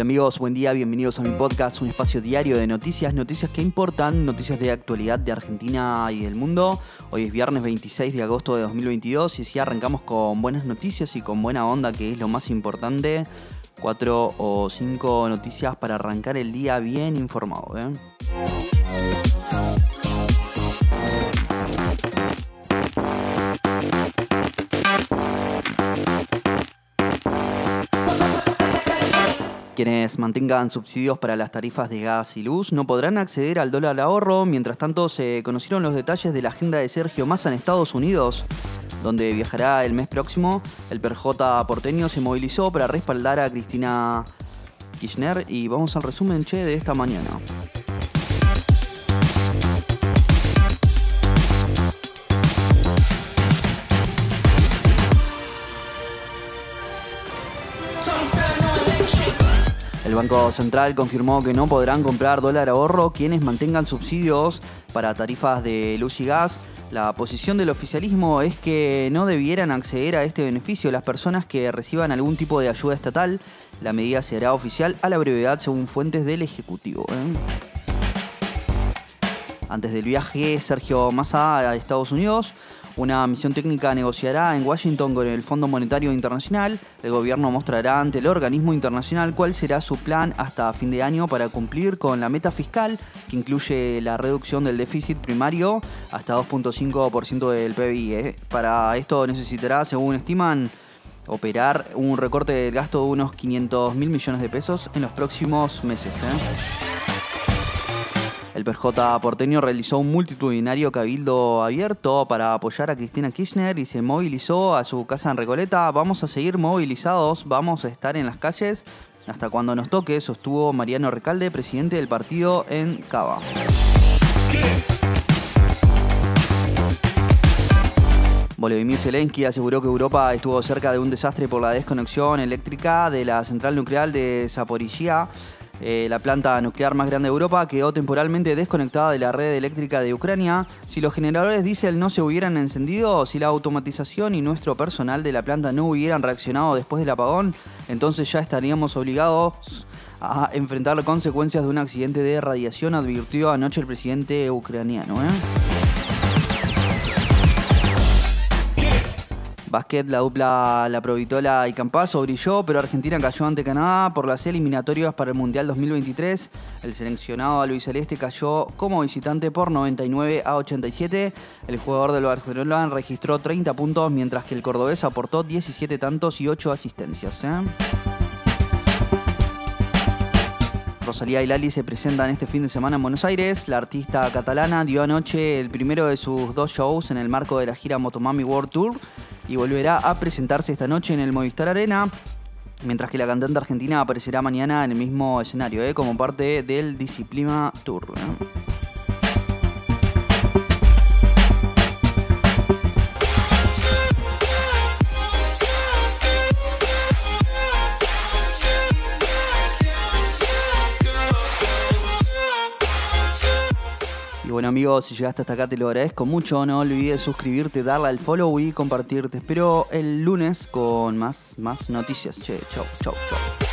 amigos? Buen día, bienvenidos a mi podcast, un espacio diario de noticias, noticias que importan, noticias de actualidad de Argentina y del mundo. Hoy es viernes 26 de agosto de 2022 y si arrancamos con buenas noticias y con buena onda, que es lo más importante. Cuatro o cinco noticias para arrancar el día bien informado. ¿eh? Quienes mantengan subsidios para las tarifas de gas y luz no podrán acceder al dólar ahorro. Mientras tanto, se conocieron los detalles de la agenda de Sergio Massa en Estados Unidos, donde viajará el mes próximo. El PRJ porteño se movilizó para respaldar a Cristina Kirchner y vamos al resumen de esta mañana. El Banco Central confirmó que no podrán comprar dólar ahorro quienes mantengan subsidios para tarifas de luz y gas. La posición del oficialismo es que no debieran acceder a este beneficio las personas que reciban algún tipo de ayuda estatal. La medida se hará oficial a la brevedad según fuentes del Ejecutivo. ¿eh? Antes del viaje, Sergio Massa a Estados Unidos una misión técnica negociará en Washington con el Fondo Monetario Internacional. El gobierno mostrará ante el organismo internacional cuál será su plan hasta fin de año para cumplir con la meta fiscal, que incluye la reducción del déficit primario hasta 2.5% del PIB. ¿eh? Para esto necesitará, según estiman, operar un recorte del gasto de unos 500 mil millones de pesos en los próximos meses. ¿eh? El PJ porteño realizó un multitudinario cabildo abierto para apoyar a Cristina Kirchner y se movilizó a su casa en Recoleta. Vamos a seguir movilizados, vamos a estar en las calles hasta cuando nos toque, sostuvo Mariano Recalde, presidente del partido en Cava. Volodymyr Zelensky aseguró que Europa estuvo cerca de un desastre por la desconexión eléctrica de la central nuclear de Zaporizhia eh, la planta nuclear más grande de Europa quedó temporalmente desconectada de la red eléctrica de Ucrania. Si los generadores diésel no se hubieran encendido, si la automatización y nuestro personal de la planta no hubieran reaccionado después del apagón, entonces ya estaríamos obligados a enfrentar consecuencias de un accidente de radiación, advirtió anoche el presidente ucraniano. ¿eh? Básquet, la dupla La Provitola y Campazo brilló, pero Argentina cayó ante Canadá por las eliminatorias para el Mundial 2023. El seleccionado Luis Celeste cayó como visitante por 99 a 87. El jugador del Barcelona registró 30 puntos, mientras que el cordobés aportó 17 tantos y 8 asistencias. ¿eh? Rosalía y Lali se presentan este fin de semana en Buenos Aires. La artista catalana dio anoche el primero de sus dos shows en el marco de la gira Motomami World Tour y volverá a presentarse esta noche en el Movistar Arena. Mientras que la cantante argentina aparecerá mañana en el mismo escenario, ¿eh? como parte del Disciplina Tour. ¿eh? Bueno amigos, si llegaste hasta acá te lo agradezco mucho. No olvides suscribirte, darle al follow y compartirte. espero el lunes con más, más noticias. Che, chau, chau, chau.